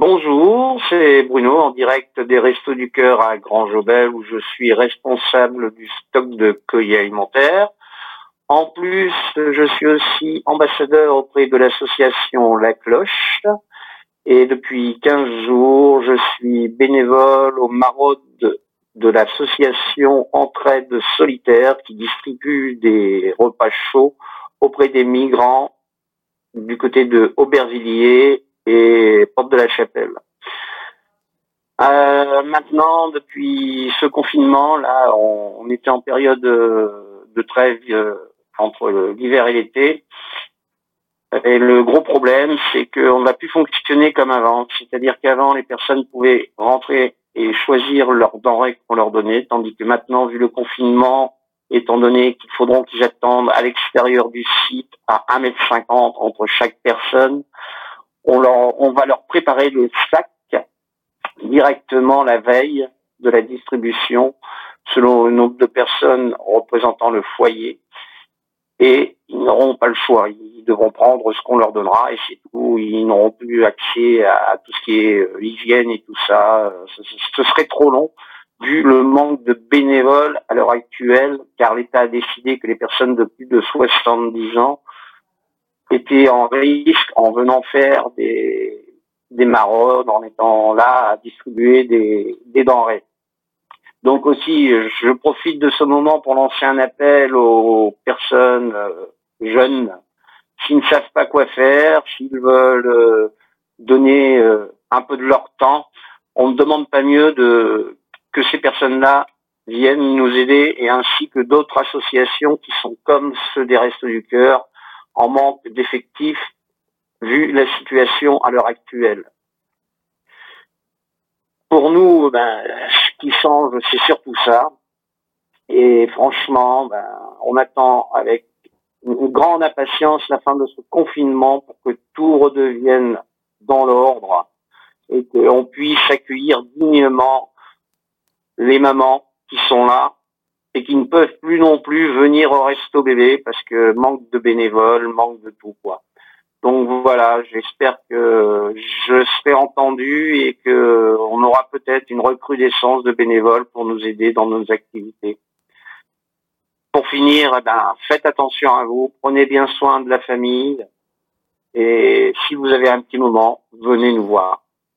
Bonjour, c'est Bruno en direct des Restos du Cœur à Grand Jobel où je suis responsable du stock de colis alimentaires. En plus, je suis aussi ambassadeur auprès de l'association La Cloche et depuis 15 jours, je suis bénévole au maraude de l'association Entraide Solitaire qui distribue des repas chauds auprès des migrants du côté de Aubervilliers et Porte de la Chapelle. Euh, maintenant, depuis ce confinement, là, on, était en période de trêve euh, entre l'hiver et l'été. Et le gros problème, c'est qu'on n'a plus fonctionner comme avant. C'est-à-dire qu'avant, les personnes pouvaient rentrer et choisir leurs denrées qu'on leur donnait, tandis que maintenant, vu le confinement, étant donné qu'il faudra qu'ils attendent à l'extérieur du site à 1m50 entre chaque personne, on, va leur préparer le sac directement la veille de la distribution selon le nombre de personnes représentant le foyer et ils n'auront pas le choix. Ils devront prendre ce qu'on leur donnera et c'est tout. Ils n'auront plus accès à tout ce qui est euh, hygiène et tout ça. Ce serait trop long vu le manque de bénévoles à l'heure actuelle, car l'État a décidé que les personnes de plus de 70 ans étaient en risque en venant faire des, des maraudes, en étant là à distribuer des, des denrées. Donc aussi, je profite de ce moment pour lancer un appel aux personnes euh, jeunes qui ne savent pas quoi faire, s'ils veulent euh, donner euh, un peu de leur temps. On ne demande pas mieux de que ces personnes-là viennent nous aider et ainsi que d'autres associations qui sont comme ceux des Restes du Cœur en manque d'effectifs vu la situation à l'heure actuelle. Pour nous, ben, ce qui change, c'est surtout ça. Et franchement, ben, on attend avec une grande impatience la fin de ce confinement pour que tout redevienne dans l'ordre et qu'on puisse accueillir dignement les mamans qui sont là et qui ne peuvent plus non plus venir au resto bébé parce que manque de bénévoles, manque de tout quoi. Donc voilà, j'espère que je serai entendu et que on aura peut-être une recrudescence de bénévoles pour nous aider dans nos activités. Pour finir, eh ben, faites attention à vous, prenez bien soin de la famille et si vous avez un petit moment, venez nous voir.